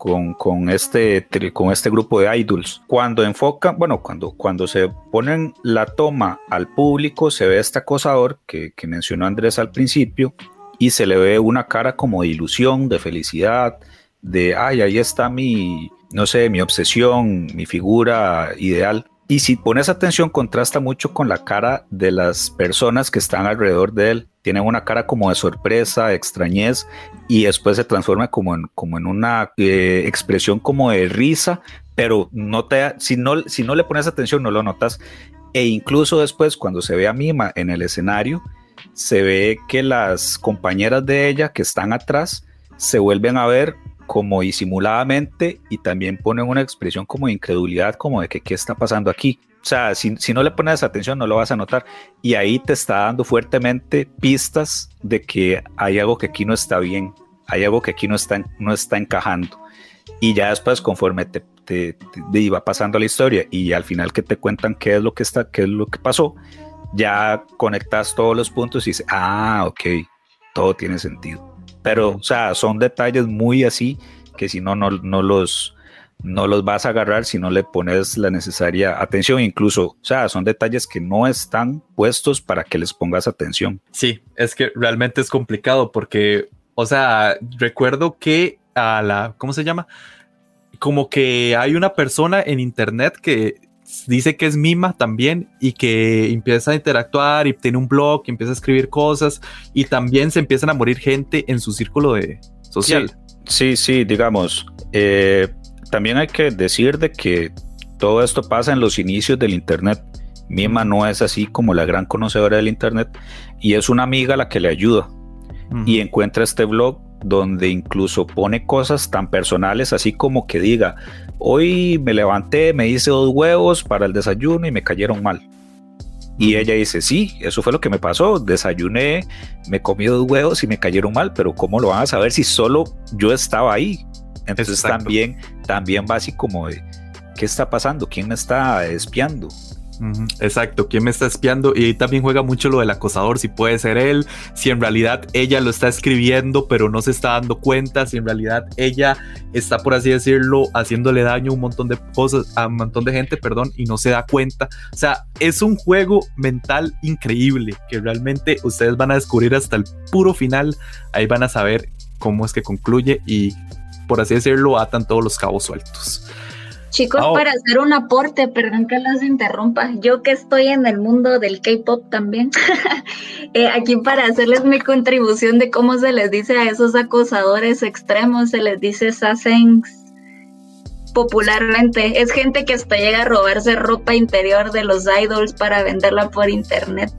con, este, con este grupo de idols. Cuando enfocan, bueno, cuando, cuando se ponen la toma al público, se ve este acosador que, que mencionó Andrés al principio y se le ve una cara como de ilusión, de felicidad, de, ay, ahí está mi, no sé, mi obsesión, mi figura ideal. Y si pones atención, contrasta mucho con la cara de las personas que están alrededor de él. Tienen una cara como de sorpresa, de extrañez, y después se transforma como en, como en una eh, expresión como de risa, pero no te, si, no, si no le pones atención no lo notas. E incluso después, cuando se ve a Mima en el escenario, se ve que las compañeras de ella que están atrás se vuelven a ver como disimuladamente y también ponen una expresión como de incredulidad, como de que qué está pasando aquí. O sea, si, no le pones atención no lo vas a notar. Y ahí te está dando fuertemente pistas de que hay algo que aquí no está bien, hay algo que aquí no está, no está encajando. Y ya después, conforme te, te, iba pasando la historia y al final que te cuentan qué es lo que, está, qué es lo que pasó, ya conectas todos los puntos y dices, ah, ok, todo tiene sentido. Pero, o sea, son detalles muy así que si no, no, los, no los vas a agarrar si no le pones la necesaria atención. Incluso, o sea, son detalles que no están puestos para que les pongas atención. Sí, es que realmente es complicado porque, o sea, recuerdo que a la, ¿cómo se llama? Como que hay una persona en internet que dice que es Mima también y que empieza a interactuar y tiene un blog y empieza a escribir cosas y también se empiezan a morir gente en su círculo de social. Sí, sí, digamos. Eh, también hay que decir de que todo esto pasa en los inicios del Internet. Mima no es así como la gran conocedora del Internet y es una amiga la que le ayuda y encuentra este blog donde incluso pone cosas tan personales así como que diga, hoy me levanté, me hice dos huevos para el desayuno y me cayeron mal. Y ella dice, sí, eso fue lo que me pasó, desayuné, me comí dos huevos y me cayeron mal, pero ¿cómo lo van a saber si solo yo estaba ahí? Entonces también, también va así como de, ¿qué está pasando? ¿Quién me está espiando? Exacto, ¿quién me está espiando? Y ahí también juega mucho lo del acosador, si puede ser él, si en realidad ella lo está escribiendo pero no se está dando cuenta, si en realidad ella está, por así decirlo, haciéndole daño a un montón de cosas, a un montón de gente, perdón, y no se da cuenta. O sea, es un juego mental increíble que realmente ustedes van a descubrir hasta el puro final, ahí van a saber cómo es que concluye y por así decirlo, atan todos los cabos sueltos. Chicos, para hacer un aporte, perdón que las interrumpa, yo que estoy en el mundo del K-pop también, eh, aquí para hacerles mi contribución de cómo se les dice a esos acosadores extremos, se les dice sasengs popularmente. Es gente que hasta llega a robarse ropa interior de los idols para venderla por internet.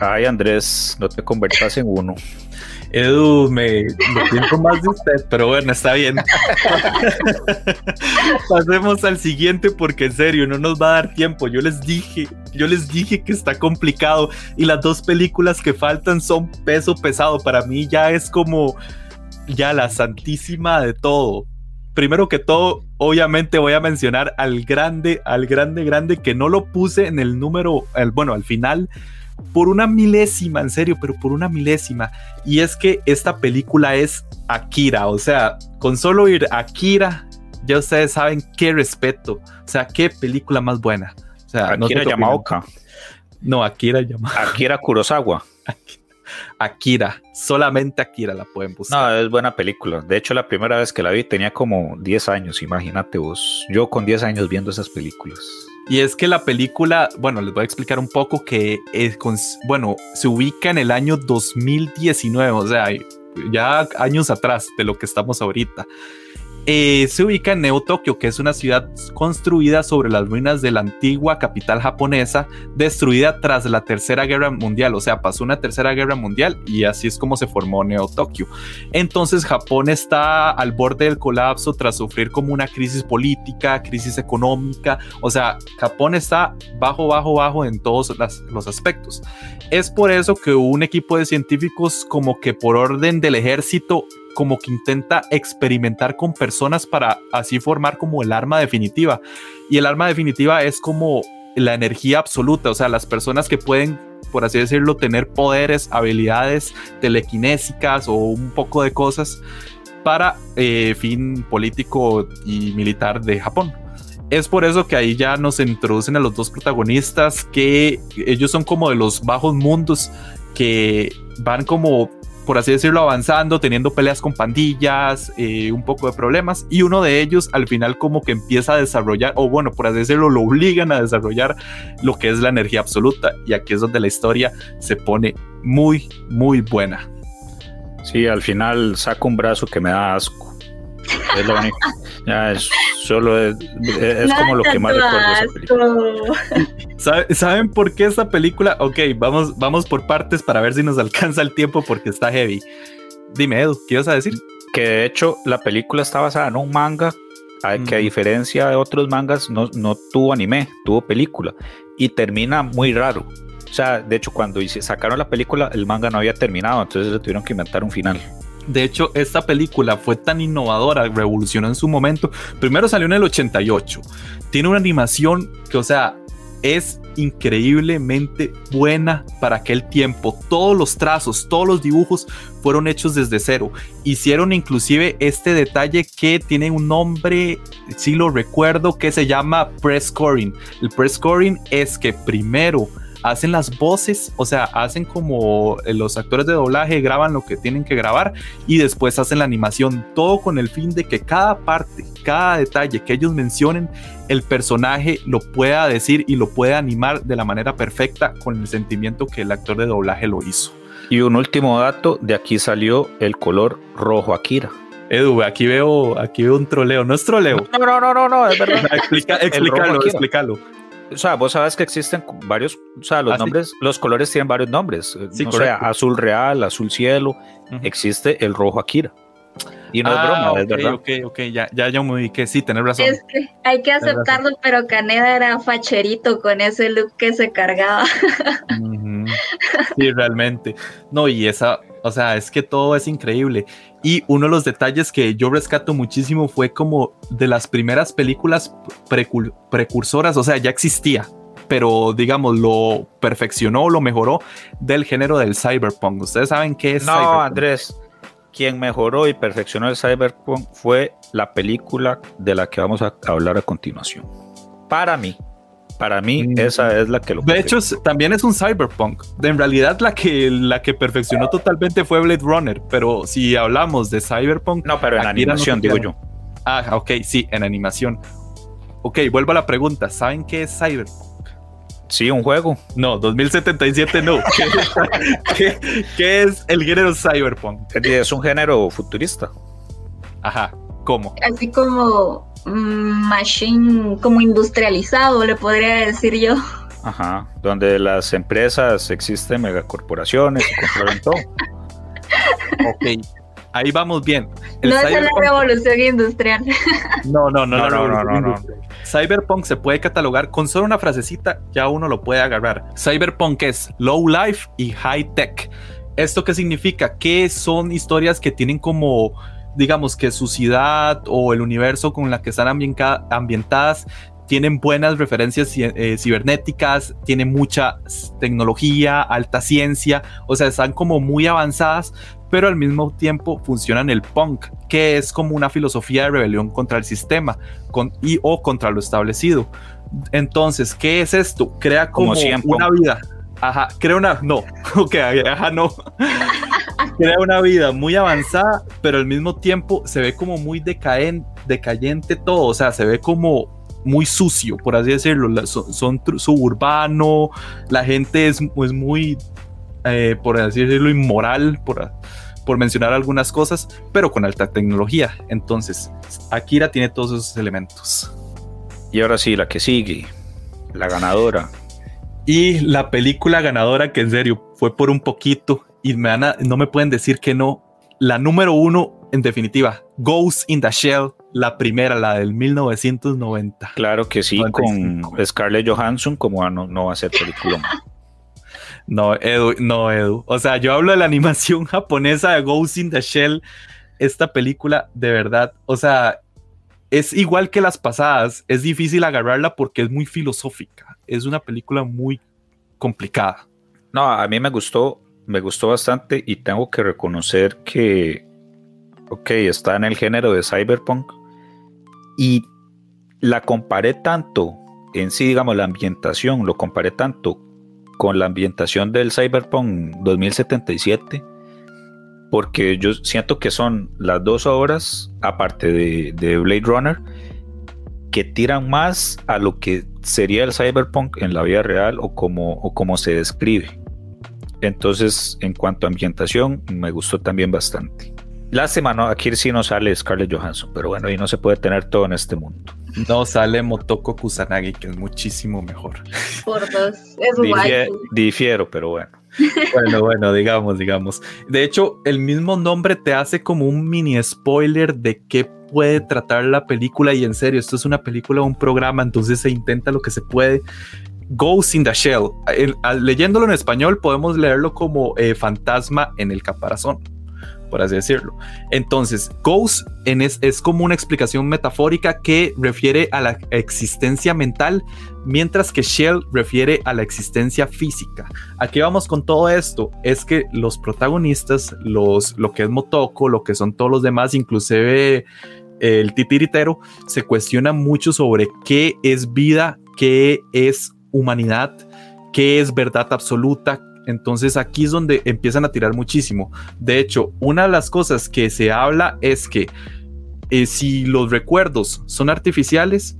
Ay, Andrés, no te conviertas en uno. Edu, me, me siento más de usted, pero bueno, está bien. Pasemos al siguiente porque en serio no nos va a dar tiempo. Yo les dije, yo les dije que está complicado y las dos películas que faltan son peso pesado. Para mí ya es como ya la santísima de todo. Primero que todo, obviamente voy a mencionar al grande, al grande, grande que no lo puse en el número, el, bueno, al final por una milésima, en serio, pero por una milésima. Y es que esta película es Akira, o sea, con solo ir Akira, ya ustedes saben qué respeto, o sea, qué película más buena. O sea, Akira Yamaoka. No, Akira Yamaoka. Akira Kurosawa. Akira, solamente Akira la pueden buscar. No, es buena película. De hecho, la primera vez que la vi tenía como 10 años, imagínate vos. Yo con 10 años viendo esas películas. Y es que la película, bueno, les voy a explicar un poco que es, bueno, se ubica en el año 2019, o sea, ya años atrás de lo que estamos ahorita. Eh, se ubica en Neo Tokio, que es una ciudad construida sobre las ruinas de la antigua capital japonesa, destruida tras la Tercera Guerra Mundial. O sea, pasó una Tercera Guerra Mundial y así es como se formó Neo Tokio. Entonces, Japón está al borde del colapso tras sufrir como una crisis política, crisis económica. O sea, Japón está bajo, bajo, bajo en todos los aspectos. Es por eso que un equipo de científicos, como que por orden del ejército, como que intenta experimentar con personas para así formar como el arma definitiva. Y el arma definitiva es como la energía absoluta, o sea, las personas que pueden, por así decirlo, tener poderes, habilidades telequinésicas o un poco de cosas para eh, fin político y militar de Japón. Es por eso que ahí ya nos introducen a los dos protagonistas, que ellos son como de los bajos mundos que van como por así decirlo, avanzando, teniendo peleas con pandillas, eh, un poco de problemas, y uno de ellos al final como que empieza a desarrollar, o bueno, por así decirlo, lo obligan a desarrollar lo que es la energía absoluta, y aquí es donde la historia se pone muy, muy buena. Sí, al final saca un brazo que me da asco. Es lo único. Ya es solo es, como lo que más recuerdo ¿Saben por qué esta película? Ok, vamos, vamos por partes para ver si nos alcanza el tiempo porque está heavy. Dime, Edu, ¿qué ibas a decir? Que de hecho la película está basada en un manga que a diferencia de otros mangas no, no tuvo anime, tuvo película y termina muy raro. O sea, de hecho, cuando sacaron la película, el manga no había terminado, entonces le tuvieron que inventar un final. De hecho, esta película fue tan innovadora, revolucionó en su momento. Primero salió en el 88. Tiene una animación que, o sea, es increíblemente buena para aquel tiempo. Todos los trazos, todos los dibujos fueron hechos desde cero. Hicieron inclusive este detalle que tiene un nombre, si lo recuerdo, que se llama press scoring. El press scoring es que primero hacen las voces, o sea, hacen como eh, los actores de doblaje graban lo que tienen que grabar y después hacen la animación, todo con el fin de que cada parte, cada detalle que ellos mencionen, el personaje lo pueda decir y lo pueda animar de la manera perfecta con el sentimiento que el actor de doblaje lo hizo. Y un último dato, de aquí salió el color rojo Akira. Edu, aquí veo, aquí veo un troleo, no es troleo. No, no, no, no, no es verdad. Explica, explícalo, explícalo o sea, vos sabes que existen varios, o sea, los ah, nombres, los colores tienen varios nombres. o sea, azul real, azul cielo, existe el rojo Akira. Y no es broma, ah, es verdad. Ok, ok, ya, ya yo me que sí, tenés razón. Es que hay que aceptarlo, pero Caneda era facherito con ese look que se cargaba. Sí, realmente. No, y esa, o sea, es que todo es increíble. Y uno de los detalles que yo rescato muchísimo fue como de las primeras películas precursoras, o sea, ya existía, pero digamos, lo perfeccionó, lo mejoró del género del cyberpunk. ¿Ustedes saben qué es? No, Andrés, quien mejoró y perfeccionó el cyberpunk fue la película de la que vamos a hablar a continuación. Para mí, para mí, mm. esa es la que lo. De hecho, también es un cyberpunk. En realidad, la que, la que perfeccionó totalmente fue Blade Runner. Pero si hablamos de cyberpunk. No, pero en animación, digo yo. Ah, ok, sí, en animación. Ok, vuelvo a la pregunta. ¿Saben qué es cyberpunk? Sí, un juego. No, 2077 no. ¿Qué, qué es el género cyberpunk? Es un género futurista. Ajá, ¿cómo? Así como machine como industrializado, le podría decir yo. Ajá, donde las empresas existen megacorporaciones y controlan todo. ok, ahí vamos bien. no es la revolución industrial. No, no, no, no, no, no, no, Cyberpunk se puede catalogar con solo una frasecita, ya uno lo puede agarrar. Cyberpunk es low life y high tech. ¿Esto qué significa? Que son historias que tienen como digamos que su ciudad o el universo con la que están ambientadas tienen buenas referencias eh, cibernéticas, tienen mucha tecnología, alta ciencia, o sea, están como muy avanzadas, pero al mismo tiempo funcionan el punk, que es como una filosofía de rebelión contra el sistema y o contra lo establecido. Entonces, ¿qué es esto? Crea como, una vida. Ajá, crea una. No, ok, ajá, no. crea una vida muy avanzada, pero al mismo tiempo se ve como muy decaen, decayente todo, o sea, se ve como muy sucio, por así decirlo, son, suburbano, la gente es, es muy, eh, por así decirlo, inmoral, por, por mencionar algunas cosas, pero con alta tecnología. Entonces, Akira tiene todos esos elementos. Y ahora sí, la que sigue, la ganadora. Y la película ganadora, que en serio fue por un poquito, y me no me pueden decir que no. La número uno, en definitiva, Ghost in the Shell, la primera, la del 1990. Claro que sí, con Scarlett Johansson, como no, no va a ser película. no, Edu, no, Edu. O sea, yo hablo de la animación japonesa de Ghost in the Shell. Esta película, de verdad, o sea, es igual que las pasadas. Es difícil agarrarla porque es muy filosófica. Es una película muy complicada. No, a mí me gustó me gustó bastante y tengo que reconocer que, ok, está en el género de cyberpunk y la comparé tanto en sí, digamos, la ambientación, lo comparé tanto con la ambientación del cyberpunk 2077 porque yo siento que son las dos obras, aparte de, de, Blade Runner, que tiran más a lo que sería el cyberpunk en la vida real o como, o como se describe. Entonces, en cuanto a ambientación, me gustó también bastante. Lástima, ¿no? Aquí sí no sale Scarlett Johansson, pero bueno, y no se puede tener todo en este mundo. No sale Motoko Kusanagi, que es muchísimo mejor. Por dos, es guay. Difiero, pero bueno. Bueno, bueno, digamos, digamos. De hecho, el mismo nombre te hace como un mini spoiler de qué puede tratar la película y en serio, esto es una película, un programa, entonces se intenta lo que se puede. Ghost in the Shell. leyéndolo en español podemos leerlo como eh, fantasma en el caparazón. por así decirlo. Entonces, ghost es, como una explicación metafórica que refiere a la existencia mental, mientras que shell refiere a la existencia física. Aquí vamos con todo esto, es que los protagonistas, lo que es Motoko, lo que son todos los demás, inclusive el titiritero, se cuestiona mucho sobre qué es vida, qué es humanidad, qué es verdad absoluta. Entonces aquí es donde empiezan a tirar muchísimo. De hecho, una de las cosas que se habla es que eh, si los recuerdos son artificiales,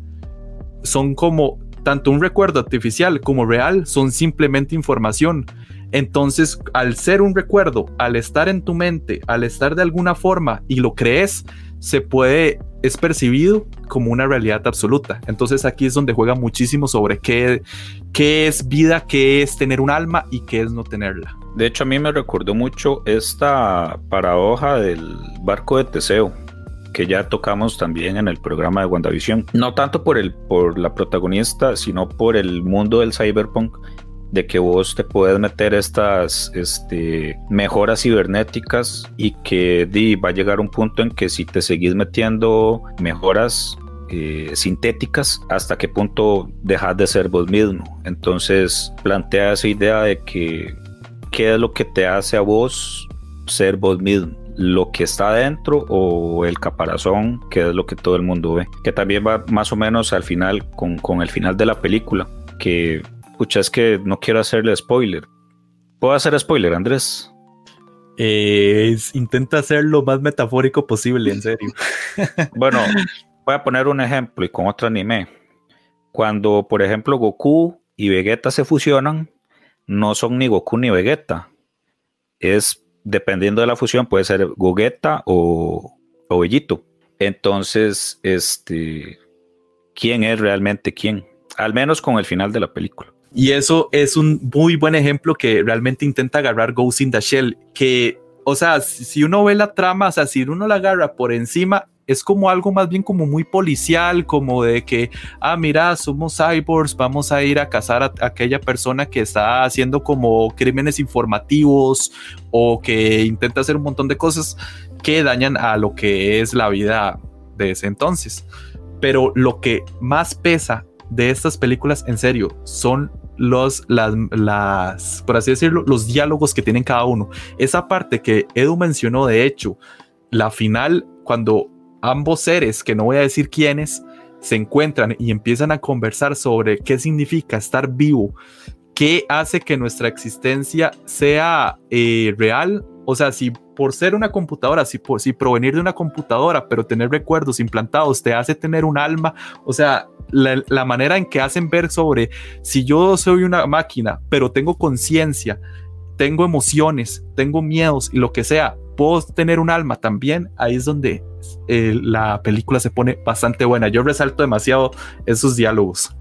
son como tanto un recuerdo artificial como real, son simplemente información. Entonces, al ser un recuerdo, al estar en tu mente, al estar de alguna forma y lo crees, se puede, es percibido como una realidad absoluta. Entonces aquí es donde juega muchísimo sobre qué, qué es vida, qué es tener un alma y qué es no tenerla. De hecho, a mí me recordó mucho esta paradoja del barco de Teseo que ya tocamos también en el programa de WandaVision. No tanto por, el, por la protagonista, sino por el mundo del cyberpunk de que vos te puedes meter estas este, mejoras cibernéticas y que va a llegar un punto en que si te seguís metiendo mejoras eh, sintéticas, hasta qué punto dejas de ser vos mismo. Entonces plantea esa idea de que qué es lo que te hace a vos ser vos mismo lo que está adentro o el caparazón, que es lo que todo el mundo ve. Que también va más o menos al final, con, con el final de la película, que Escucha, es que no quiero hacerle spoiler. ¿Puedo hacer spoiler, Andrés? Eh, intenta ser lo más metafórico posible, en serio. bueno, voy a poner un ejemplo y con otro anime. Cuando, por ejemplo, Goku y Vegeta se fusionan, no son ni Goku ni Vegeta. Es, dependiendo de la fusión, puede ser Gogeta o, o Bellito. Entonces, este, ¿quién es realmente quién? Al menos con el final de la película. Y eso es un muy buen ejemplo que realmente intenta agarrar Ghost in the Shell, que, o sea, si uno ve la trama, o sea, si uno la agarra por encima, es como algo más bien como muy policial, como de que, ah, mira, somos cyborgs, vamos a ir a cazar a, aquella persona que está haciendo como crímenes informativos o que intenta hacer un montón de cosas que dañan a lo que es la vida de ese entonces. Pero lo que más pesa de estas películas, en serio, son los, las, las, por así decirlo, los diálogos que tienen cada uno. Esa parte que Edu mencionó, de hecho, la final, cuando ambos seres, que no voy a decir quiénes, se encuentran y empiezan a conversar sobre qué significa estar vivo, qué hace que nuestra existencia sea eh, real. O sea, si por ser una computadora, si, por, si provenir de una computadora, pero tener recuerdos implantados te hace tener un alma, o sea, la, manera en que hacen ver sobre si yo soy una máquina, pero tengo conciencia, tengo emociones, tengo miedos y lo que sea, puedo tener un alma también, ahí es donde eh, la película se pone bastante buena. Yo resalto demasiado esos diálogos.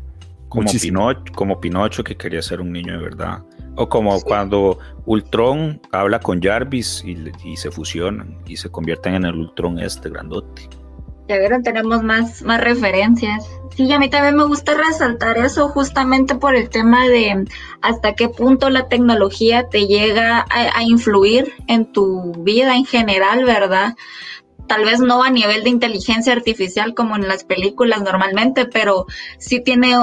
Como Pinocho, como Pinocho que quería ser un niño de verdad. O como cuando Ultron habla con Jarvis y, y, se fusionan y se convierten en el Ultron este grandote. Ya vieron, tenemos más, más referencias. Sí, a mí también me gusta resaltar eso justamente por el tema de hasta qué punto la tecnología te llega a, influir en tu vida en general, ¿verdad? Tal vez no a nivel de inteligencia artificial como en las películas normalmente, pero sí tiene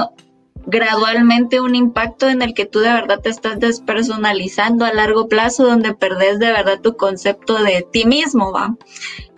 gradualmente un impacto en el que tú de verdad te estás despersonalizando a largo plazo, donde perdés de verdad tu concepto de ti mismo, ¿va?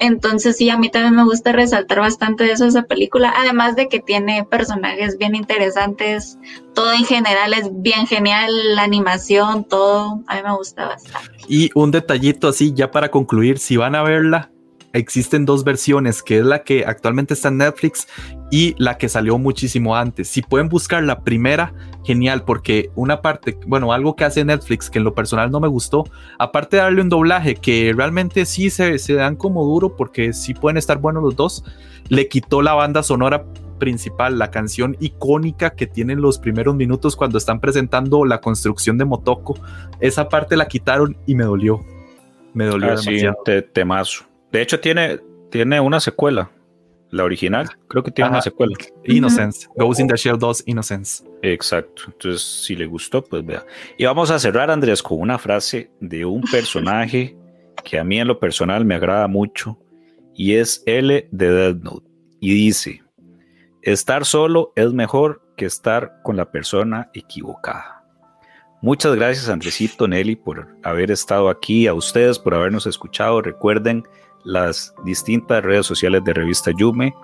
Entonces sí, a mí también me gusta resaltar bastante eso esa película, además de que tiene personajes bien interesantes, todo en general es bien genial, la animación, todo, a mí me gusta bastante. Y un detallito así, ya para concluir, si van a verla, existen dos versiones, que es la que actualmente está en Netflix y la que salió muchísimo antes. Si pueden buscar la primera, genial, porque una parte, bueno, algo que hace Netflix que en lo personal no me gustó, aparte de darle un doblaje que realmente sí se, se dan como duro porque sí pueden estar buenos los dos, le quitó la banda sonora principal, la canción icónica que tienen los primeros minutos cuando están presentando la construcción de Motoko. Esa parte la quitaron y me dolió. Me dolió ah, demasiado. temazo. De hecho, tiene, tiene una secuela. La original, creo que tiene una secuela. Innocence. Ghost in the Shell 2 Innocence. Exacto. Entonces, si le gustó, pues vea. Y vamos a cerrar, Andrés, con una frase de un personaje que a mí en lo personal me agrada mucho y es L de Dead Note. Y dice, estar solo es mejor que estar con la persona equivocada. Muchas gracias Andresito, Nelly, por haber estado aquí, a ustedes por habernos escuchado. Recuerden las distintas redes sociales de Revista Yume,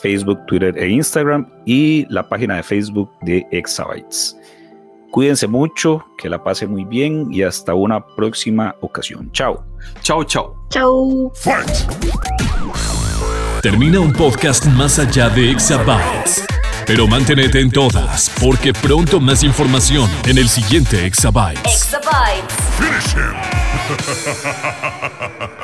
Facebook, Twitter e Instagram y la página de Facebook de Exabytes. Cuídense mucho, que la pase muy bien y hasta una próxima ocasión. Chao. Chao, chao. Chao. Termina un podcast más allá de Exabytes. Pero manténete en todas, porque pronto más información en el siguiente Exabytes. Exabytes. Finish him.